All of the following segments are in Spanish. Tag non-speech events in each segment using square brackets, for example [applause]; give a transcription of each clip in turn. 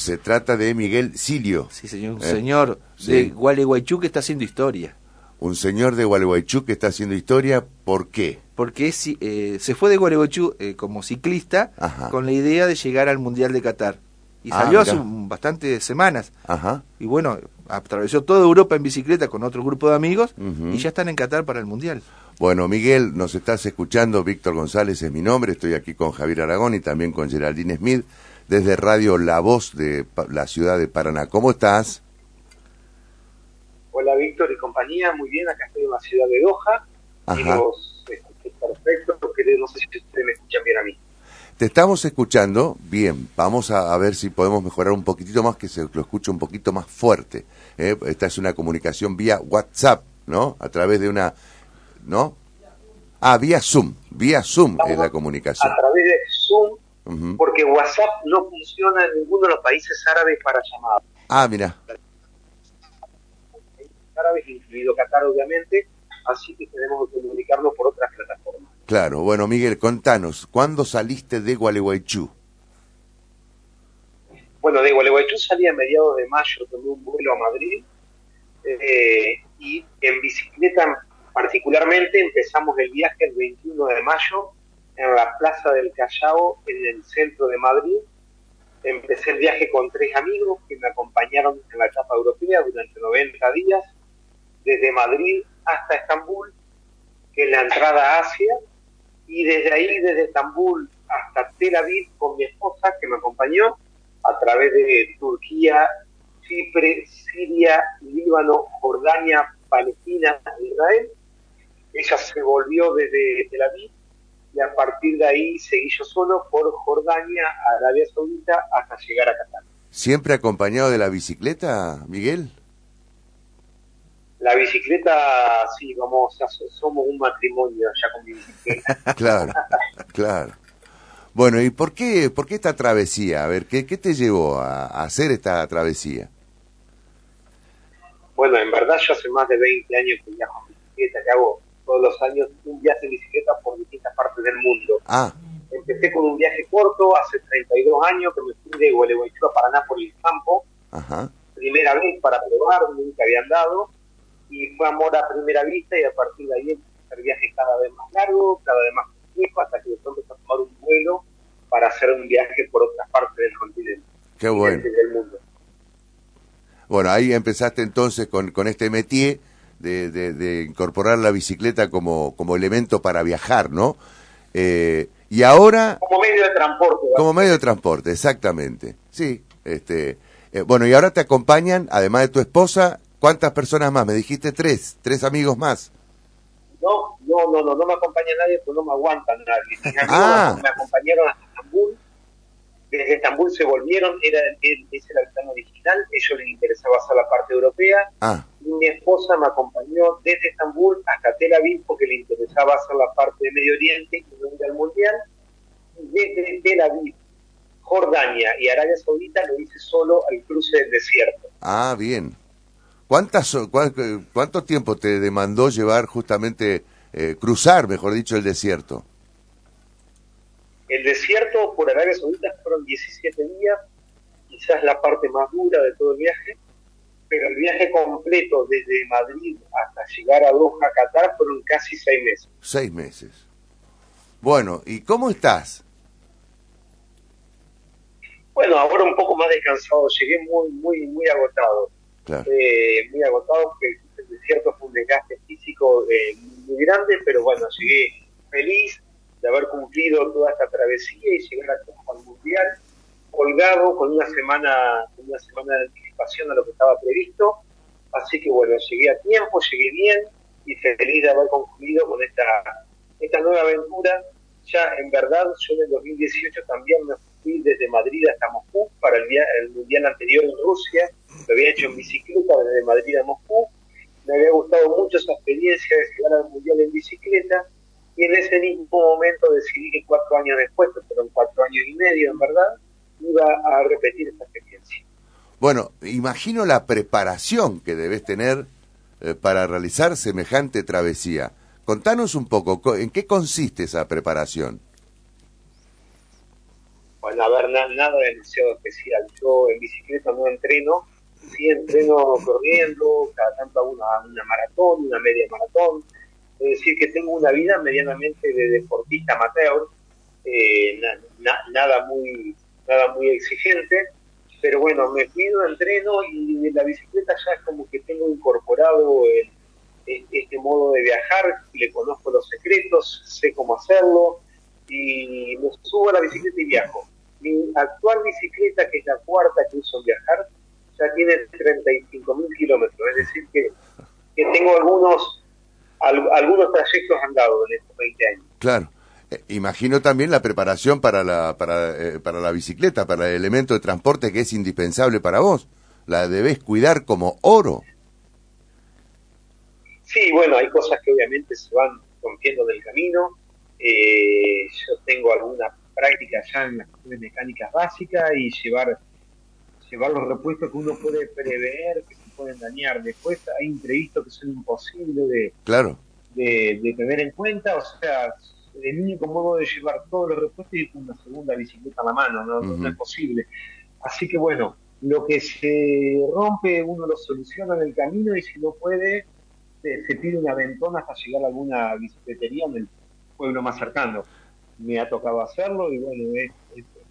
Se trata de Miguel Silio. Sí, señor. Un Eh, señor sí. de Gualeguaychú que está haciendo historia. Un señor de Gualeguaychú que está haciendo historia. ¿Por qué? Porque es, eh, se fue de Gualeguaychú eh, como ciclista Ajá. con la idea de llegar al Mundial de Qatar. Y Ah, salió hace mirá. bastantes semanas. Ajá. Y bueno, atravesó toda Europa en bicicleta con otro grupo de amigos y ya están en Qatar para el Mundial. Bueno, Miguel, nos estás escuchando. Víctor González es mi nombre. Estoy aquí con Javier Aragón y también con Geraldine Smith desde Radio La Voz de la ciudad de Paraná. ¿Cómo estás? Hola Víctor y compañía, muy bien, acá estoy en la ciudad de Doha y Ajá. los escuché perfecto, porque no sé si ustedes me escuchan bien a mí. Te estamos escuchando bien. Vamos a, a ver si podemos mejorar un poquitito más, que se lo escuche un poquito más fuerte. ¿eh? Esta es una comunicación vía WhatsApp, ¿no? A través de una, ¿no? Ah, vía Zoom. Vía Zoom es la comunicación. A través de Zoom, Porque WhatsApp no funciona en ninguno de los países árabes para llamadas. Ah, mira. Árabes, incluido Qatar obviamente, así que tenemos que comunicarnos por otras plataformas. Claro. Bueno, Miguel, contanos, ¿cuándo saliste de Gualeguaychú? Bueno, de Gualeguaychú salí a mediados de mayo, tomé un vuelo a Madrid eh, y en bicicleta particularmente empezamos el viaje el 21 de mayo en la Plaza del Callao, en el centro de Madrid. Empecé el viaje con tres amigos que me acompañaron en la etapa europea durante 90 días, desde Madrid hasta Estambul, que es la entrada a Asia, y desde ahí, desde Estambul hasta Tel Aviv, con mi esposa que me acompañó, a través de Turquía, Chipre, Siria, Líbano, Jordania, Palestina, Israel. Ella se volvió desde Tel Aviv y a partir de ahí seguí yo solo por Jordania, Arabia Saudita, hasta llegar a Qatar. ¿Siempre acompañado de la bicicleta, Miguel? La bicicleta, sí, vamos, ya somos un matrimonio ya con mi bicicleta. [laughs] Claro, claro. Bueno, ¿y por qué, por qué esta travesía? A ver, ¿qué, qué te llevó a, a hacer esta travesía? Bueno, en verdad yo hace más de 20 años que viajo en bicicleta, que hago todos los años un viaje en bicicleta por distintas partes del mundo. Ah, Empecé con un viaje corto hace 32 años que me fui de Gualeguaychú a Paraná por el campo, ajá. primera vez para probar, nunca había andado, y fue amor a primera vista y a partir de ahí empecé a hacer viajes cada vez más largos, cada vez más complejos, hasta que de pronto a tomar un vuelo para hacer un viaje por otras partes del continente Qué bueno. del- del mundo. Bueno, ahí empezaste entonces con, con este métier de, de- de incorporar la bicicleta como, como elemento para viajar, ¿no? Eh, y ahora, Como medio de transporte. ¿verdad? como medio de transporte, exactamente. Sí, este, eh, bueno, y ahora te acompañan, además de tu esposa, ¿cuántas personas más? Me dijiste tres, tres amigos más. No, no, no, no, no me acompaña nadie, pues no me aguanta nadie. [laughs] Mis amigos Ah. me acompañaron hasta. Desde Estambul se volvieron, era el, ese era el plan original, ellos les interesaba hacer la parte europea. Ah, mi esposa me acompañó desde Estambul hasta Tel Aviv porque le interesaba hacer la parte de Medio Oriente y no ir al Mundial. Desde Tel Aviv, Jordania y Arabia Saudita lo hice solo al cruce del desierto. ah, bien. ¿Cuántas, cua- ¿Cuánto tiempo te demandó llevar justamente, eh, cruzar, mejor dicho, el desierto? El desierto por Arabia Saudita fueron 17 días, quizás la parte más dura de todo el viaje, pero el viaje completo desde Madrid hasta llegar a Doha, Qatar, fueron casi seis meses. Seis meses. Bueno, ¿y cómo estás? Bueno, ahora un poco más descansado, llegué muy, muy, muy agotado, Claro. eh, muy agotado, porque el desierto fue un desgaste físico eh, muy grande, pero bueno, llegué feliz de haber cumplido toda esta travesía y llegar a- al Mundial colgado con una semana, una semana de anticipación a lo que estaba previsto, así que bueno, llegué a tiempo, llegué bien y feliz de haber concluido con esta, esta nueva aventura. Ya en verdad, yo en el 2018 también me fui desde Madrid hasta Moscú para el, via- el mundial anterior en Rusia, lo había hecho en bicicleta desde Madrid a Moscú, me había gustado mucho esa experiencia de llegar al mundial en bicicleta y en ese mismo momento decidí que cuatro años después, que fueron cuatro años y medio en verdad, iba a repetir esta experiencia. Bueno, imagino la preparación que debes tener eh, para realizar semejante travesía. Contanos un poco, co- ¿en qué consiste esa preparación? Bueno, a ver, nada demasiado especial. Yo en bicicleta no entreno, sí entreno corriendo, cada tanto hago una, una maratón, una media maratón. Es decir, que tengo una vida medianamente de deportista amateur, eh, nada muy nada muy exigente, pero bueno, me pido, entreno y la bicicleta ya es como que tengo incorporado este modo de viajar, le conozco los secretos, sé cómo hacerlo y me subo a la bicicleta y viajo. Mi actual bicicleta, que es la cuarta que uso en viajar, ya tiene 35.000 kilómetros, es decir que, tengo algunos algunos trayectos andados en estos 20 años. Claro. Eh, imagino también la preparación para la, para, eh, para la bicicleta, para el elemento de transporte que es indispensable para vos. La debes cuidar como oro. Sí, bueno, hay cosas que obviamente se van rompiendo del camino. Eh, yo tengo alguna práctica ya en las cuestiones mecánicas básicas y llevar llevar los repuestos que uno puede prever que se pueden dañar. Después hay imprevistos que son imposibles de, claro. de, de tener en cuenta. O sea, el único modo de llevar todos los repuestos es con una segunda bicicleta a la mano, ¿no? es posible. Así que bueno, lo que se rompe uno lo soluciona en el camino y si no puede, se, pide una ventona hasta llegar a alguna bicicletería en el pueblo más cercano. Me ha tocado hacerlo y bueno, es,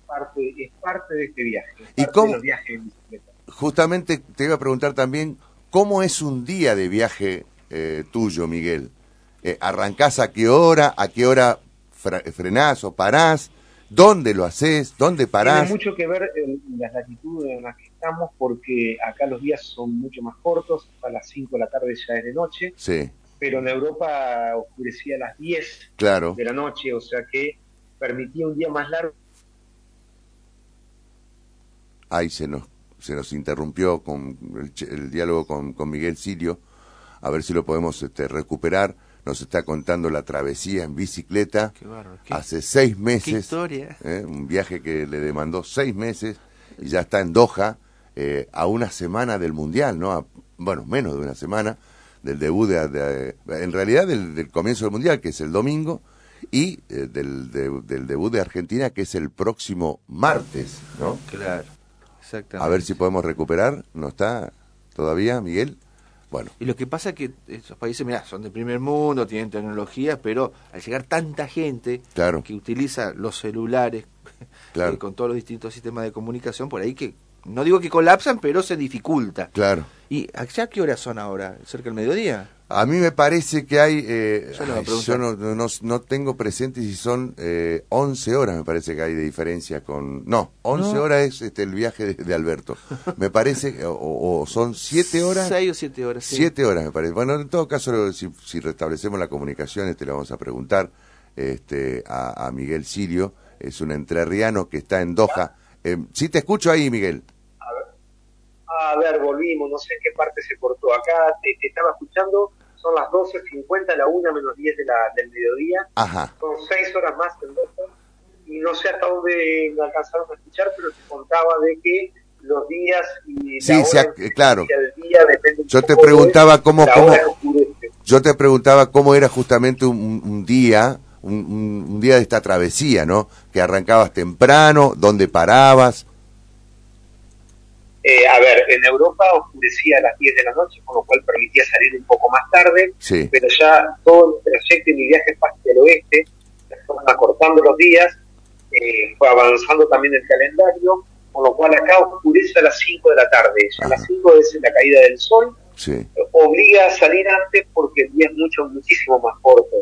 parte, es parte de este viaje. ¿Y cómo, de en bicicleta. Justamente te iba a preguntar también, ¿cómo es un día de viaje eh, tuyo, Miguel? Eh, ¿Arrancás a qué hora? ¿A qué hora frenás o parás? ¿Dónde lo haces? ¿Dónde parás? Tiene mucho que ver en las latitudes en las que estamos porque acá los días son mucho más cortos, a las 5 de la tarde ya es de noche. Sí. Pero en Europa oscurecía a las 10 claro. de la noche, o sea que permitía un día más largo. Ahí se nos, se nos interrumpió con el, diálogo con, con Miguel Sirio, a ver si lo podemos este, recuperar nos está contando la travesía en bicicleta hace seis meses. ¿eh? un viaje que le demandó seis meses y ya está en Doha eh, a una semana del Mundial, ¿no? bueno, menos de una semana del debut, de, en realidad del, comienzo del Mundial, que es el domingo, y eh, del, del debut de Argentina, que es el próximo martes, ¿no? Claro, exactamente. A ver si podemos recuperar, ¿no está todavía, Miguel? Bueno. Y lo que pasa es que esos países, mira, son de primer mundo, tienen tecnología, pero al llegar tanta gente que utiliza los celulares [laughs] eh, con todos los distintos sistemas de comunicación, por ahí que, no digo que colapsan, pero se dificulta. Claro. ¿Y a qué horas son ahora? ¿Cerca del mediodía? A mí me parece que hay, eh, yo, no, no, no, tengo presente si son eh, 11 horas, me parece que hay de diferencia con... No, 11 horas es este, el viaje de, Alberto. Me parece, o, son 7 horas... 6 o 7 horas. 7 horas me parece. Bueno, en todo caso, si, si restablecemos la comunicación, este le vamos a preguntar este, a, Miguel Sirio, es un entrerriano que está en Doha. Eh, sí te escucho ahí, Miguel. A ver, volvimos, no sé en qué parte se cortó acá, te estaba escuchando son las 12.50, la 1 menos 10 de la, del mediodía. Ajá. Son 6 horas más en Y no sé hasta dónde me alcanzaron a escuchar, pero te contaba de que los días y sí, la claro. día Yo te preguntaba cómo, cómo yo te preguntaba cómo era justamente un, un día, un, un, día de esta travesía, ¿no? Que arrancabas temprano, dónde parabas. Eh, a ver, en Europa oscurecía a las 10 de la noche, con lo cual permitía salir un poco más tarde, pero ya todo el trayecto y mi viaje hacia el oeste, fueron acortando los días, eh, fue avanzando también el calendario, con lo cual acá oscurece a las 5 de la tarde, ya a las 5 es la caída del sol, obliga a salir antes porque el día es mucho, muchísimo más corto.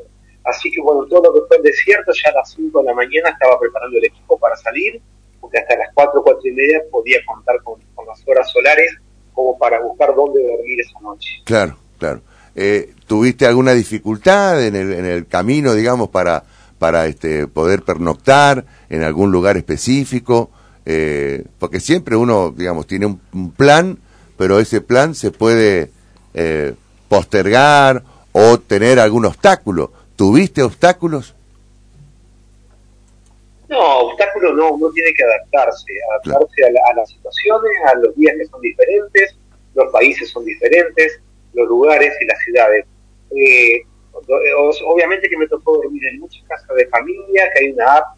Así que bueno, todo lo que fue el desierto, ya a las 5 de la mañana estaba preparando el equipo para salir, porque hasta las 4, 4 y media podía contar con, horas solares como para buscar dónde dormir esa noche. Claro, claro. Eh, ¿Tuviste alguna dificultad en el, en el camino, digamos, para, para este, poder pernoctar en algún lugar específico? Eh, porque siempre uno, digamos, tiene un, plan, pero ese plan se puede eh, postergar o tener algún obstáculo. ¿Tuviste obstáculos? No, obstáculos no, uno tiene que adaptarse, adaptarse a, las situaciones, a los días que son diferentes, los países son diferentes, los lugares y las ciudades. Eh, obviamente que me tocó dormir en muchas casas de familia, que hay una app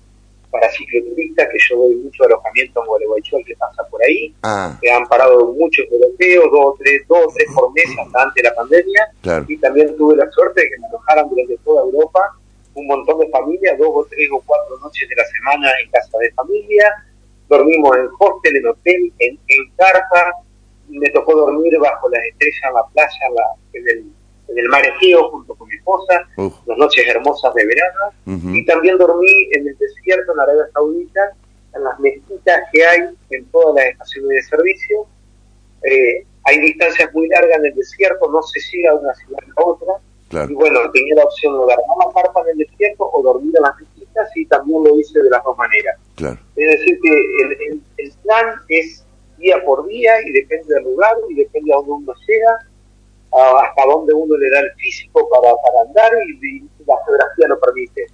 para cicloturistas, que yo doy mucho alojamiento en Gualeguaychú, que pasa por ahí, ah. que han parado muchos europeos, dos o tres, dos o tres por mes hasta antes de la pandemia, y también tuve la suerte de que me alojaran durante toda Europa un montón de familias, dos o tres o cuatro noches de la semana en casa de familia, dormimos en hostel, en hotel, en, en carpa, me tocó dormir bajo las estrellas en la playa, en, el, en el mar Egeo junto con mi esposa, las noches hermosas de verano, y también dormí en el desierto en Arabia Saudita, en las mezquitas que hay en todas las estaciones de servicio. Eh, hay distancias muy largas en el desierto, no se llega de una ciudad a otra. Y bueno, tenía la opción de dar una carpa en el desierto o dormir en las mezquitas y también lo hice de las dos maneras. Es decir, que el, el plan es día por día y depende del lugar y depende a dónde uno llega, hasta dónde uno le da el físico para, para andar y, la geografía lo permite.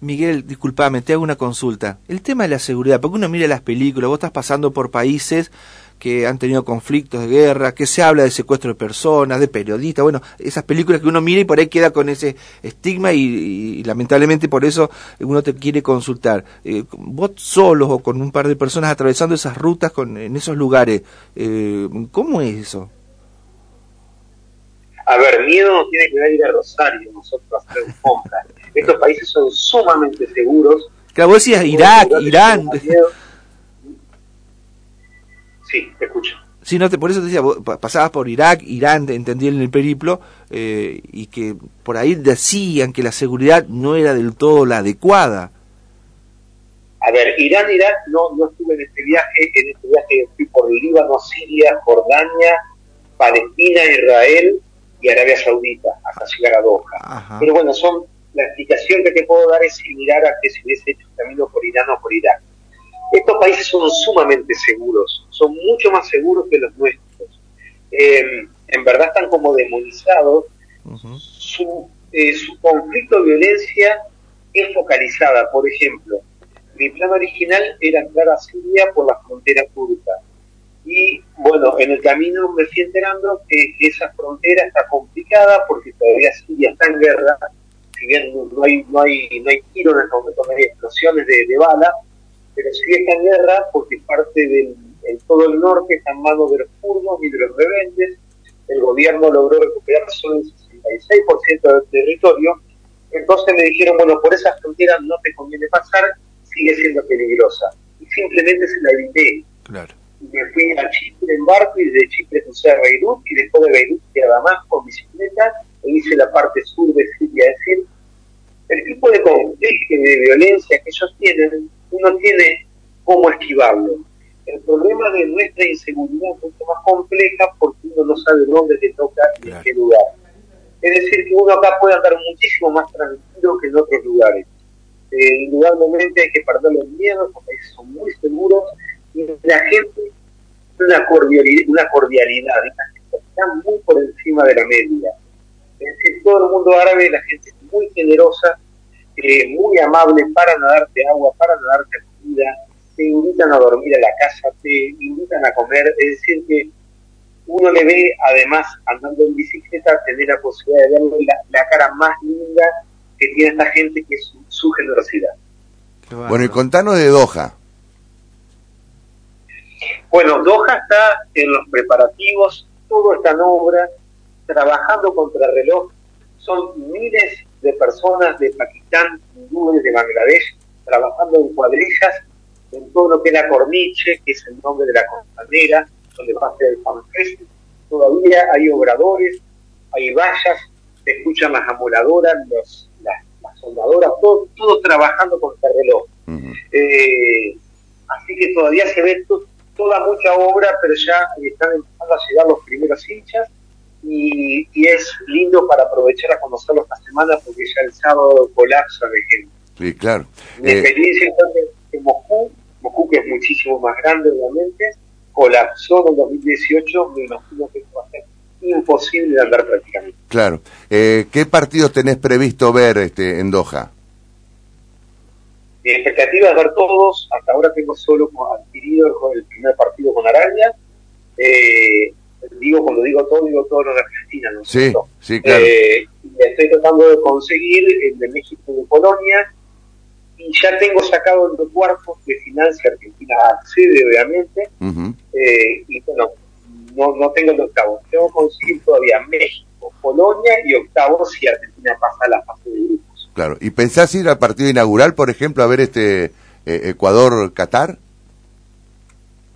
Miguel, discúlpame, te hago una consulta. El tema de la seguridad, porque uno mira las películas, vos estás pasando por países que han tenido conflictos de guerra, que se habla de secuestro de personas, de periodistas, bueno, esas películas que uno mira y por ahí queda con ese estigma y, lamentablemente por eso uno te quiere consultar. Eh, vos solos o con un par de personas atravesando esas rutas con, en esos lugares, eh, ¿cómo es eso? A ver, miedo no tiene que ir a Rosario nosotros a hacer compras. Estos países son sumamente seguros. Claro, vos decías Irak, Irán. Sí, te escucho. Sí, no te, por eso te decía, pasabas por Irak, Irán, entendí en el periplo, eh, y que por ahí decían que la seguridad no era del todo la adecuada. A ver, Irán, Irak, no, no estuve en este viaje, en este viaje fui por Líbano, Siria, Jordania, Palestina, Israel y Arabia Saudita, hasta llegar a Doha. Pero bueno, son la explicación que te puedo dar es similar a que si hubiese hecho un camino por Irán o por Irak. Estos países son sumamente seguros, son mucho más seguros que los nuestros. Em, en verdad están como demonizados. su, eh, su conflicto de violencia es focalizada. Por ejemplo, mi plan original era entrar a Siria por la frontera turca. Y bueno, en el camino me fui enterando que esa frontera está complicada porque todavía Siria está en guerra. Si bien no hay, no hay, no hay tiros en este momento, no hay explosiones de, de bala, pero sí está en guerra porque parte del todo el norte está en manos de los kurdos y de los rebeldes. El gobierno logró recuperar solo el 66% del territorio. Entonces me dijeron, bueno, por esa frontera no te conviene pasar, sigue siendo peligrosa. Y simplemente se la evité. Claro. Me fui a Chipre en barco y de Chipre crucé a Beirut y después de Beirut fui a Damasco con bicicleta e hice la parte sur de Siria. Es decir, el tipo de conflicto y de violencia que ellos tienen uno tiene cómo esquivarlo. El problema de nuestra inseguridad es mucho más compleja porque uno no sabe dónde te toca y en qué lugar. Es decir, que uno acá puede andar muchísimo más tranquilo que en otros lugares. Eh, indudablemente hay que perder los miedos porque son muy seguros y la gente una cordialidad, una cordialidad está muy por encima de la media. Es decir, todo el mundo árabe, la gente es muy generosa eh, muy amable para darte agua, para darte comida, invitan a dormir a la casa, te invitan a comer, es decir que uno le ve además andando en bicicleta tener la posibilidad de verle la, cara más linda que tiene esta gente que es su, generosidad. Bueno, y contanos de Doha. Bueno, Doha está en los preparativos, todo está en obra, trabajando contra reloj. Son miles de personas de Pakistán, hindúes de Bangladesh, trabajando en cuadrillas en todo lo que es la corniche, que es el nombre de la costanera, donde va a ser el fanfest. Todavía hay obradores, hay vallas, se escuchan las amoladoras, los, las, soldadoras, todos todo trabajando con este reloj. Eh, así que todavía se ve toda mucha obra, pero ya están empezando a llegar los primeros hinchas y, es lindo para aprovechar a conocerlo esta semana porque ya el sábado colapsa de gente. Sí, claro. Mi eh, experiencia entonces Que es muchísimo más grande obviamente, colapsó en 2018, me imagino que va a ser imposible de andar prácticamente. Claro. Eh, ¿Qué partidos tenés previsto ver este en Doha? Mi expectativa es ver todos. Hasta ahora tengo solo adquirido el primer partido con Araña. Eh, digo, cuando digo todo, digo todo lo de Argentina, ¿no? Sí, sí, claro. Eh, estoy tratando de conseguir el de México y de Polonia, y ya tengo sacado los cuartos de financia Argentina accede obviamente eh, y bueno no, no tengo el octavo tengo que conseguir todavía México Polonia y octavo si Argentina pasa a la fase de grupos. Claro. Y pensás ir al partido inaugural por ejemplo a ver este eh, Ecuador Qatar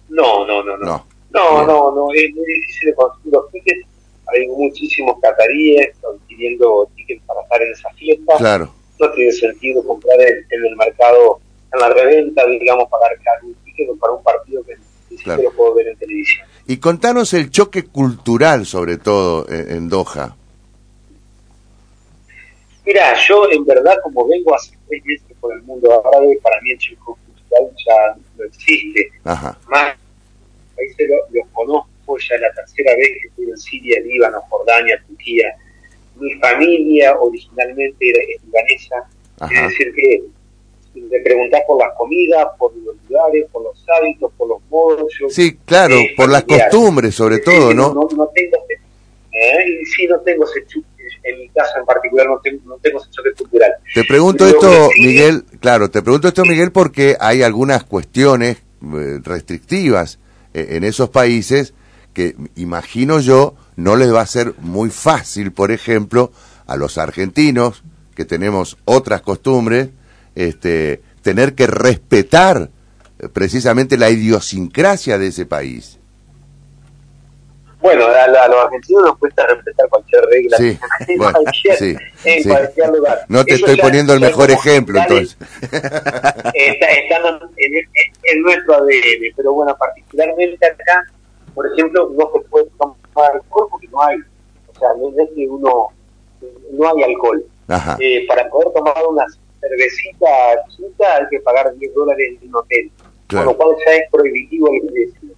no no no. No. No no no, es muy difícil de conseguir los tickets. Hay muchísimos cataríes pidiendo tickets para estar en esa fiesta. Claro no tiene sentido comprar en, el mercado, en la reventa, digamos, pagar un ticket para un partido que ni siquiera lo puedo ver en televisión. Y contanos el choque cultural, sobre todo, en, Doha. Mira, yo en verdad, como vengo hace tres meses por el mundo árabe, para mí el choque cultural ya no existe. Ajá. Más países los conozco, ya la tercera vez que estoy en Siria, Líbano, Jordania, Turquía, mi familia originalmente era libanesa, es decir que me preguntás por las comidas, por los lugares, por los hábitos, por los modos. sí, claro, por las costumbres sobre todo, ¿no? No, no tengo, ¿eh? sí, no tengo ese en mi casa en particular no tengo, no tengo ese choque cultural. Te pregunto esto, Miguel, claro, te pregunto esto, Miguel, porque hay algunas cuestiones eh, restrictivas eh, en esos países que imagino yo no les va a ser muy fácil, por ejemplo, a los argentinos, que tenemos otras costumbres, este, tener que respetar eh, precisamente la idiosincrasia de ese país. Bueno, a, los argentinos nos cuesta respetar cualquier regla [laughs] en, cualquier, lugar. No te estoy poniendo el mejor ejemplo, entonces. [laughs] Están en, nuestro ADN, pero bueno, particularmente acá, por ejemplo, no se puede tomar alcohol porque no hay, o sea, no es que uno, no hay alcohol. Eh, para poder tomar una cervecita chica hay que pagar 10 dólares en un hotel, con lo cual ya es prohibitivo el precio.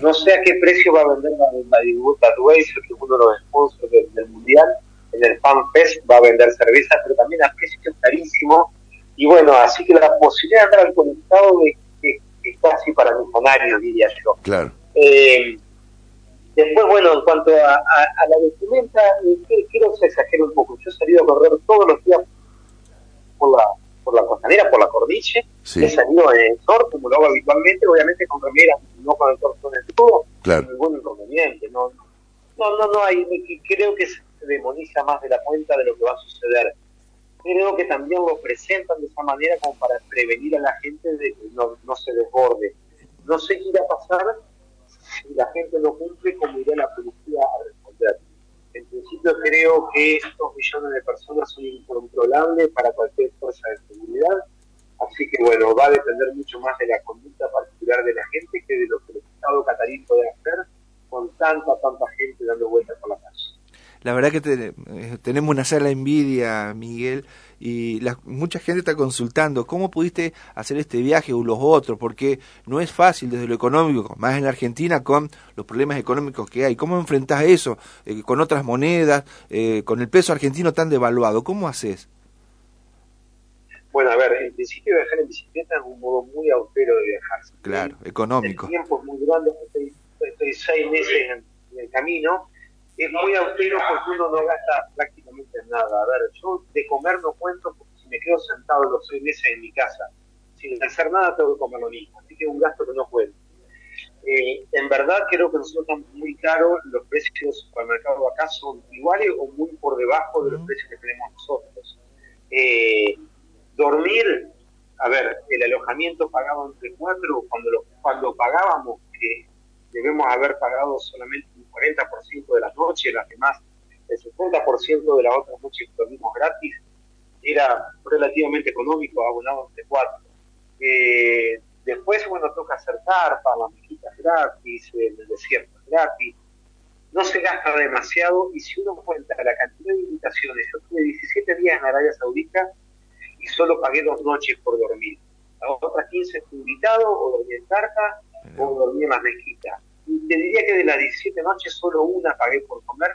No sé a qué precio va a vender la, la Racer, que es uno de los sponsors del, Mundial, en el Fan Fest va a vender cerveza, pero también a precios carísimos. Y bueno, así que la posibilidad de andar es, es, es casi para millonarios, diría yo. Claro. Eh, Después, bueno, en cuanto a, la vestimenta, eh, quiero exagerar un poco. Yo he salido a correr todos los días por la, por la costanera, por la corniche. He salido en short, como lo hago habitualmente, obviamente con remeras, no con el torso en el tubo. Claro. Ningún inconveniente. No, no, no, no hay. Creo que se demoniza más de la cuenta de lo que va a suceder. Creo que también lo presentan de esa manera como para prevenir a la gente de que no, no se desborde. No sé qué irá a pasar si la gente no cumple, ¿cómo irá la policía a responder? En principio creo que estos millones de personas son incontrolables para cualquier fuerza de seguridad, así que bueno, va a depender mucho más de la conducta particular de la gente que de lo que el Estado catarí puede hacer con tanta, tanta gente dando vueltas la verdad que eh, tenemos una sala envidia, Miguel, y la, mucha gente está consultando cómo pudiste hacer este viaje o los otros, porque no es fácil desde lo económico, más en la Argentina con los problemas económicos que hay. ¿Cómo enfrentás eso eh, con otras monedas, eh, con el peso argentino tan devaluado? ¿Cómo haces? Bueno, a ver, en principio viajar en bicicleta es un modo muy austero de viajar. Claro, económico. El tiempo es muy grande, estoy, estoy seis meses en el camino es muy austero porque uno no gasta prácticamente nada. A ver, yo de comer no cuento porque si me quedo sentado los seis meses en mi casa sin hacer nada tengo que comer lo mismo, así que es un gasto que no cuento. Eh, en verdad creo que nosotros estamos muy caros, los precios del supermercado acá son iguales o muy por debajo de los precios que tenemos nosotros. Eh, dormir, a ver, el alojamiento pagado entre cuatro, cuando, lo, cuando pagábamos, que debemos haber pagado solamente 40% de las noches, las demás, el 60% de las otras noches que dormimos gratis, era relativamente económico, abonado de cuatro. Eh, después, bueno, toca hacer para las mejitas gratis, el desierto gratis. No se gasta demasiado y si uno cuenta la cantidad de invitaciones, yo tuve 17 días en Arabia Saudita y solo pagué dos noches por dormir. Las otras 15 fui invitado o dormí en carta o dormí en las mezquitas te diría que de las 17 noches solo una pagué por comer.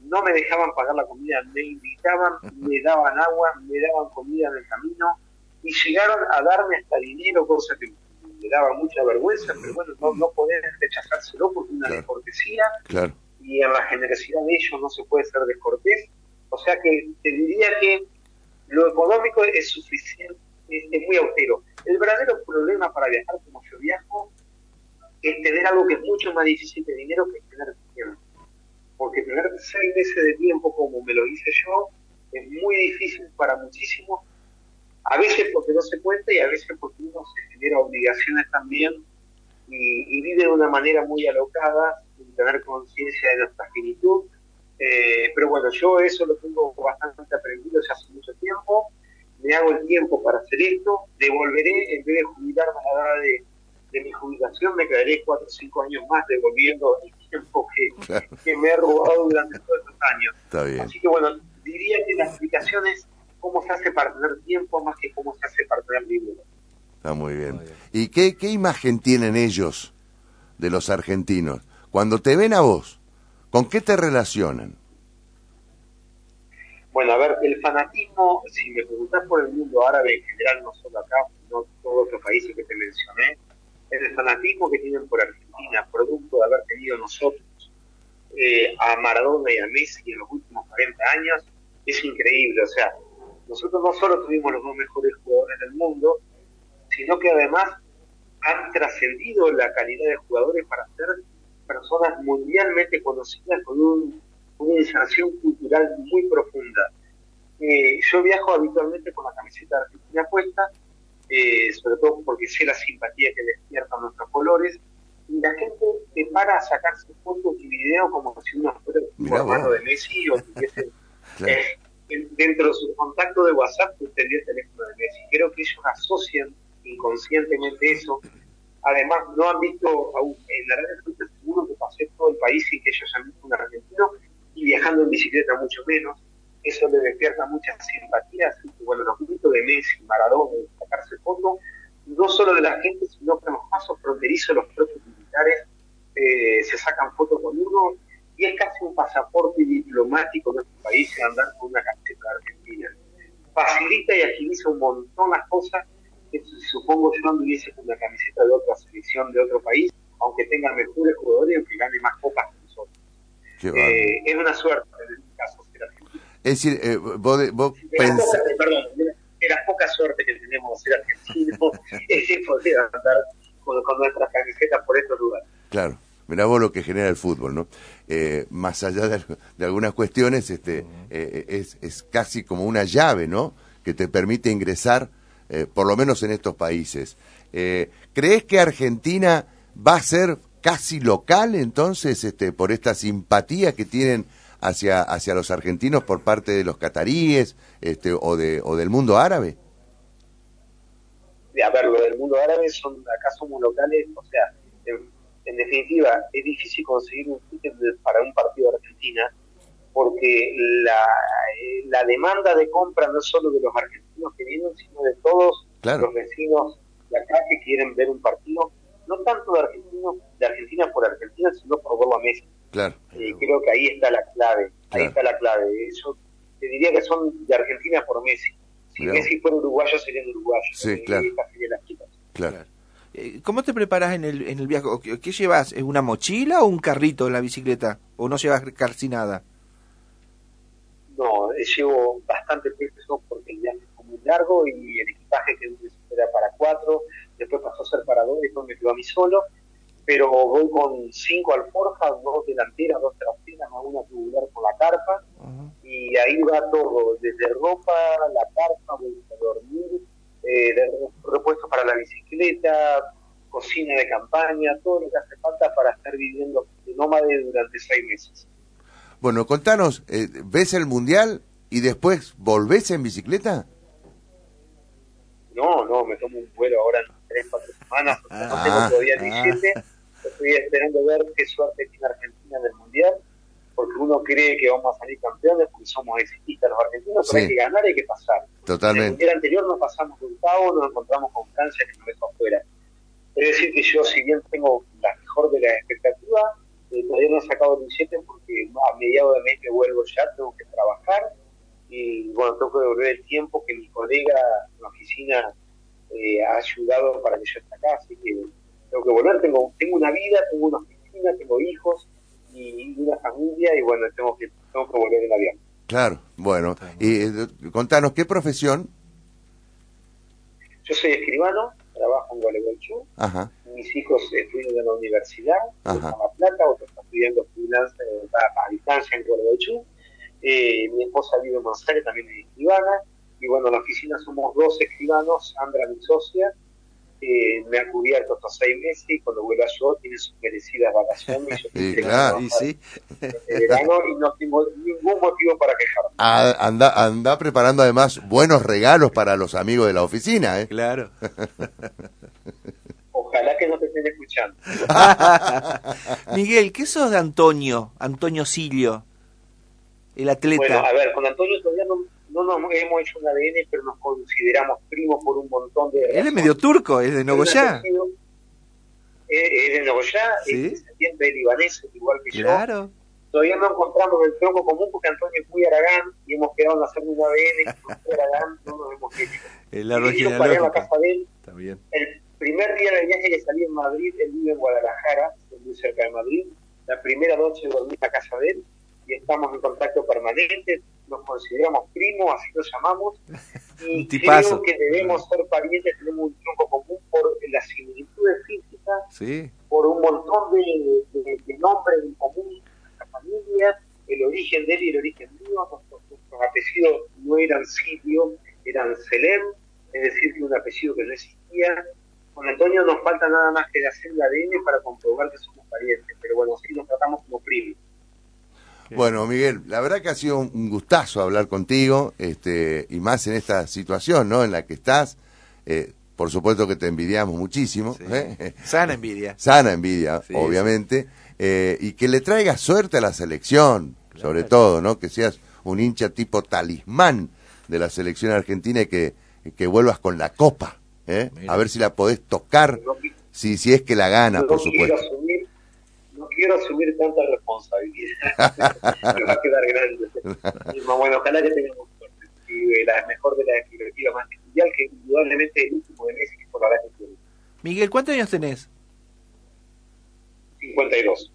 No me dejaban pagar la comida, me invitaban, me daban agua, me daban comida en el camino y llegaron a darme hasta dinero, cosa que me daba mucha vergüenza, pero bueno, no, no poder rechazárselo porque una descortesía y en la generosidad de ellos no se puede ser descortés. O sea que te diría que lo económico es suficiente, es, muy austero. El verdadero problema para viajar como yo viajo tener algo que es mucho más difícil de dinero que tener tiempo. Porque tener seis meses de tiempo como me lo hice yo es muy difícil para muchísimos, a veces porque no se cuenta y a veces porque uno se genera obligaciones también y, vive de una manera muy alocada sin tener conciencia de nuestra finitud. Eh, pero bueno, yo eso lo tengo bastante aprendido ya hace mucho tiempo. Me hago el tiempo para hacer esto. Devolveré, en vez de jubilarme a la edad de, mi jubilación, me quedaré cuatro o cinco años más devolviendo el tiempo que, [laughs] que me he robado durante todos estos años. Así que bueno, diría que la explicación es cómo se hace para tener tiempo más que cómo se hace para tener dinero. Está muy bien. ¿Y qué, qué imagen tienen ellos de los argentinos? Cuando te ven a vos, ¿con qué te relacionan? Bueno, a ver, el fanatismo, si me preguntas por el mundo árabe en general, no solo acá, sino todos los países que te mencioné, el fanatismo que tienen por Argentina, producto de haber tenido nosotros eh, a Maradona y a Messi en los últimos 40 años, es increíble. O sea, nosotros no solo tuvimos los dos mejores jugadores del mundo, sino que además han trascendido la calidad de jugadores para ser personas mundialmente conocidas con una inserción cultural muy profunda. Eh, yo viajo habitualmente con la camiseta argentina puesta, eh, sobre todo porque sé la simpatía que despiertan nuestros colores, y la gente se para a sacarse fotos y videos como si uno fuera hermano de Messi o tuviese [laughs] eh, dentro de su contacto de WhatsApp usted el teléfono de Messi. Creo que ellos asocian inconscientemente eso. Además, no han visto, en la red seguro que pasé todo el país y que ellos han visto un argentino y viajando en bicicleta mucho menos. Eso le despierta muchas simpatías. Bueno, los gritos de Messi, Maradona, fotos, no solo de la gente, sino que en los pasos fronterizos los propios militares eh, se sacan fotos con uno y es casi un pasaporte diplomático de nuestro país andar con una camiseta de Argentina. Facilita y agiliza un montón las cosas que supongo yo anduviese con una camiseta de otra selección de otro país, aunque tenga mejores jugadores y aunque gane más copas que nosotros. Eh, es una suerte en este caso ser argentino. Es decir, eh, vos, vos pensás... Perdón, era poca suerte que tenemos ser argentinos, [laughs] es poder andar con, con nuestras camisetas por estos lugares. Claro. Mirá vos lo que genera el fútbol, ¿no? Eh, más allá de, algunas cuestiones, este, eh, es, es, casi como una llave, ¿no? Que te permite ingresar, eh, por lo menos en estos países. ¿Crees que Argentina va a ser casi local, entonces, este, por esta simpatía que tienen hacia, hacia los argentinos por parte de los cataríes este, o, de, o del mundo árabe? A ver, lo del mundo árabe son, acá somos locales, o sea, en definitiva, es difícil conseguir un ticket para un partido de Argentina porque la, eh, la demanda de compra no es solo de los argentinos que vienen, sino de todos los vecinos de acá que quieren ver un partido, no tanto de argentinos, de Argentina por Argentina, sino por verlo a Messi. Claro. Eh, creo que ahí está la clave, ahí está la clave. Eso te diría que son de Argentina por Messi. Si Messi fuera uruguayo, serían uruguayos. Sí, claro. Claro. Eh, ¿Cómo te preparas en el, en el viaje? ¿Qué llevas? ¿Es una mochila o un carrito en la bicicleta? ¿O no llevas casi nada? No, eh, llevo bastante peso porque el viaje es muy largo y el equipaje que era para cuatro, después pasó a ser para dos, después me quedó a mí solo, pero voy con cinco alforjas, dos delanteras, dos traseras, una tubular con la carpa, y ahí va todo, desde ropa, la carpa, voy a dormir, eh, repuestos para la bicicleta, cocina de campaña, todo lo que hace falta para estar viviendo de nómade durante seis meses. Bueno, contanos, eh, ¿ves el mundial y después volvés en bicicleta? No, no, me tomo un vuelo ahora en tres, cuatro semanas, [laughs] no tengo ah, todavía 17, ah. Estoy esperando ver qué suerte tiene Argentina en el mundial porque uno cree que vamos a salir campeones porque somos exitistas los argentinos, pero hay que ganar y hay que pasar. Totalmente. En el anterior nos pasamos de octavo, nos encontramos con Francia que nos dejó afuera. Es decir, que yo, si bien tengo la mejor de las expectativas, eh, todavía no he sacado el 17 porque a mediados de mes que vuelvo ya, tengo que trabajar y bueno, tengo que devolver el tiempo que mi colega en la oficina eh, ha ayudado para que yo esté acá, así que tengo que volver, tengo, tengo una vida, tengo una oficina, tengo hijos, y una familia y bueno, tengo que, tengo que volver en avión. Claro, bueno, y eh, contanos, ¿qué profesión? yo soy escribano, trabajo en Gualeguaychú, mis hijos estudian en la universidad, en La Plata, otros están estudiando freelance eh, a, distancia en Gualeguaychú, eh, mi esposa vive en Manzanares, también es escribana, y bueno, en la oficina somos dos escribanos, Sandra, mi socia, eh, me ha cubierto estos seis meses y cuando vuelva yo tiene sus merecidas vacaciones. [laughs] sí, claro, y sí. verano y no tengo ningún motivo para quejarme. Ah, anda, anda preparando además buenos regalos para los amigos de la oficina, ¿eh? Claro. [laughs] Ojalá que no te estén escuchando. [laughs] Miguel, ¿qué sos de Antonio? Antonio Silio, el atleta. Bueno, a ver, con Antonio todavía no no nos hemos hecho un ADN, pero nos consideramos primos por un montón de... Él es medio turco, es de Nogoyá. Es de Nogoyá, es descendiente libanés, igual que claro. yo. Todavía no encontramos el tronco común porque Antonio es muy aragán y hemos quedado en hacer un ADN y aragán no nos hemos hecho. [laughs] El árbol la casa de él. El primer día de viaje que salí en Madrid, él vive en Guadalajara, muy cerca de Madrid. La primera noche dormí en la casa de él y estamos en contacto permanente, nos consideramos primos, así lo llamamos, [laughs] y creo que debemos ser parientes, tenemos un tronco común por las similitudes físicas, por un montón de, nombres en común en nuestra familia, el origen de él y el origen mío, nuestros, apellidos no eran Silvio, eran Selem, es decir, que un apellido que no existía. Con Antonio nos falta nada más que hacer el ADN para comprobar que somos parientes, pero bueno, sí nos tratamos como primos. Bueno, Miguel, la verdad que ha sido un gustazo hablar contigo, este, y más en esta situación, ¿no? En la que estás. Eh, por supuesto que te envidiamos muchísimo. ¿eh? Sana envidia. [laughs] Sana envidia, obviamente. Eh, y que le traigas suerte a la selección, sobre todo, ¿no? Que seas un hincha tipo talismán de la selección argentina y que, que vuelvas con la copa. ¿eh? A ver si la podés tocar, si, si es que la gana, por supuesto quiero asumir tanta responsabilidad. [laughs] Me va a quedar grande. bueno, ojalá que tengamos suerte. Y la mejor de las directivas más mundial, que indudablemente el último de Messi, por la verdad que tiene. Miguel, ¿cuántos años tenés? 52.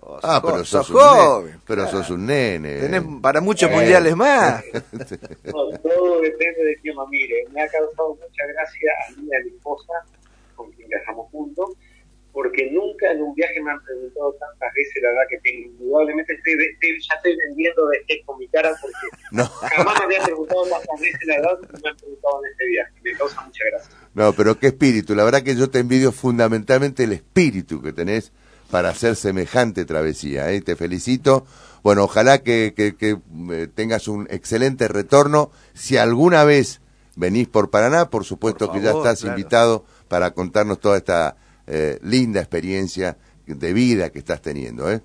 Oh, ah, pero sos, joven, pero sos un nene. Tenés para muchos mundiales más. [laughs] no, todo depende de quién lo mire. Me ha causado mucha gracia a mí y a mi esposa, con quien viajamos juntos, porque nunca en un viaje me han preguntado tantas veces la edad que tengo. Indudablemente estoy, ya estoy vendiendo de qué con mi cara porque [laughs] jamás me habían preguntado tantas veces la edad que me han preguntado en este viaje. Me causa mucha gracia. No, pero qué espíritu. La verdad que yo te envidio fundamentalmente el espíritu que tenés para hacer semejante travesía. ¿eh? Te felicito. Bueno, ojalá que, que, eh, tengas un excelente retorno. Si alguna vez venís por Paraná, por supuesto que ya estás invitado para contarnos toda esta eh, linda experiencia de vida que estás teniendo. ¿eh?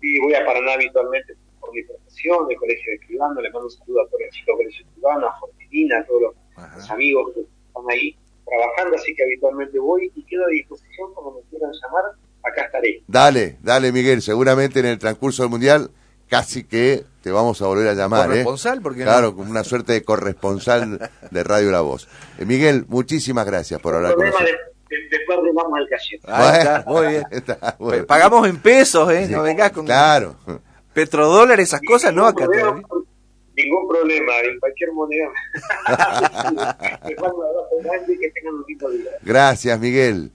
Sí, voy a Paraná habitualmente por mi profesión, de colegio de escribano, le mando un saludo a todos los chicos del colegio escribano, a Fortilina, a todos los, amigos que están ahí trabajando, así que habitualmente voy y quedo a disposición cuando me quieran llamar, acá estaré. Dale, dale Miguel, seguramente en el transcurso del Mundial casi que te vamos a volver a llamar. ¿eh? ¿Corresponsal? ¿eh? claro, como una suerte de corresponsal de Radio La Voz. Eh, Miguel, muchísimas gracias por hablar con nosotros después remamos el cachete. Ahí está, muy bien. Pagamos en pesos, ¿eh? No vengas con. Claro. Petrodólares, esas cosas, no acá. Problema, ningún problema, en cualquier moneda. [laughs] [laughs] Gracias, Miguel.